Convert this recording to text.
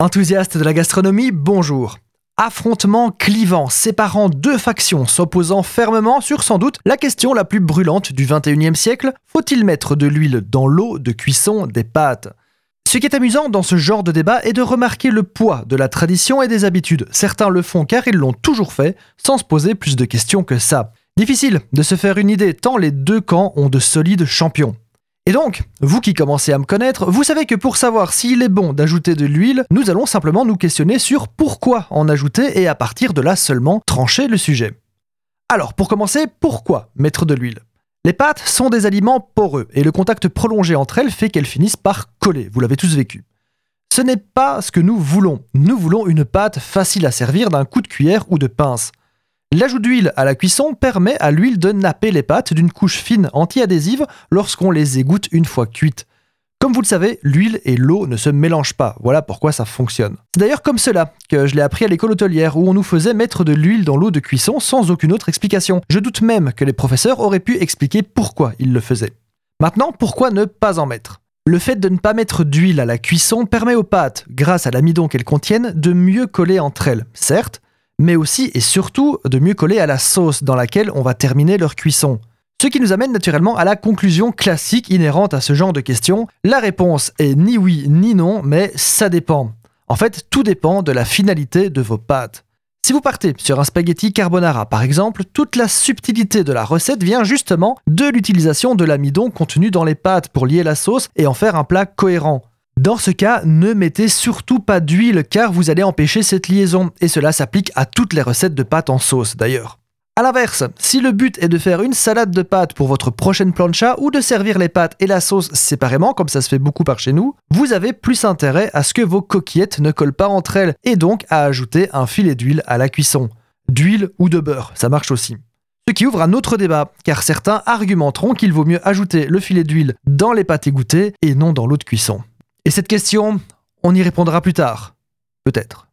Enthousiaste de la gastronomie, bonjour. Affrontement clivant séparant deux factions s'opposant fermement sur sans doute la question la plus brûlante du 21e siècle, faut-il mettre de l'huile dans l'eau de cuisson des pâtes? Ce qui est amusant dans ce genre de débat est de remarquer le poids de la tradition et des habitudes. Certains le font car ils l'ont toujours fait, sans se poser plus de questions que ça. Difficile de se faire une idée tant les deux camps ont de solides champions. Et donc, vous qui commencez à me connaître, vous savez que pour savoir s'il est bon d'ajouter de l'huile, nous allons simplement nous questionner sur pourquoi en ajouter et à partir de là seulement trancher le sujet. Alors, pour commencer, pourquoi mettre de l'huile? Les pâtes sont des aliments poreux et le contact prolongé entre elles fait qu'elles finissent par coller, vous l'avez tous vécu. Ce n'est pas ce que nous voulons. Nous voulons une pâte facile à servir d'un coup de cuillère ou de pince. L'ajout d'huile à la cuisson permet à l'huile de napper les pâtes d'une couche fine anti-adhésive lorsqu'on les égoutte une fois cuites. Comme vous le savez, l'huile et l'eau ne se mélangent pas, voilà pourquoi ça fonctionne. C'est d'ailleurs comme cela que je l'ai appris à l'école hôtelière où on nous faisait mettre de l'huile dans l'eau de cuisson sans aucune autre explication. Je doute même que les professeurs auraient pu expliquer pourquoi ils le faisaient. Maintenant, pourquoi ne pas en mettre? Le fait de ne pas mettre d'huile à la cuisson permet aux pâtes, grâce à l'amidon qu'elles contiennent, de mieux coller entre elles. Certes, mais aussi et surtout de mieux coller à la sauce dans laquelle on va terminer leur cuisson. Ce qui nous amène naturellement à la conclusion classique inhérente à ce genre de questions. La réponse est ni oui ni non, mais ça dépend. En fait, tout dépend de la finalité de vos pâtes. Si vous partez sur un spaghetti carbonara par exemple, toute la subtilité de la recette vient justement de l'utilisation de l'amidon contenu dans les pâtes pour lier la sauce et en faire un plat cohérent. Dans ce cas, ne mettez surtout pas d'huile car vous allez empêcher cette liaison, et cela s'applique à toutes les recettes de pâtes en sauce d'ailleurs. A l'inverse, si le but est de faire une salade de pâtes pour votre prochaine plancha ou de servir les pâtes et la sauce séparément, comme ça se fait beaucoup par chez nous, vous avez plus intérêt à ce que vos coquillettes ne collent pas entre elles et donc à ajouter un filet d'huile à la cuisson. D'huile ou de beurre, ça marche aussi. Ce qui ouvre un autre débat, car certains argumenteront qu'il vaut mieux ajouter le filet d'huile dans les pâtes égouttées et non dans l'eau de cuisson. Et cette question, on y répondra plus tard. Peut-être.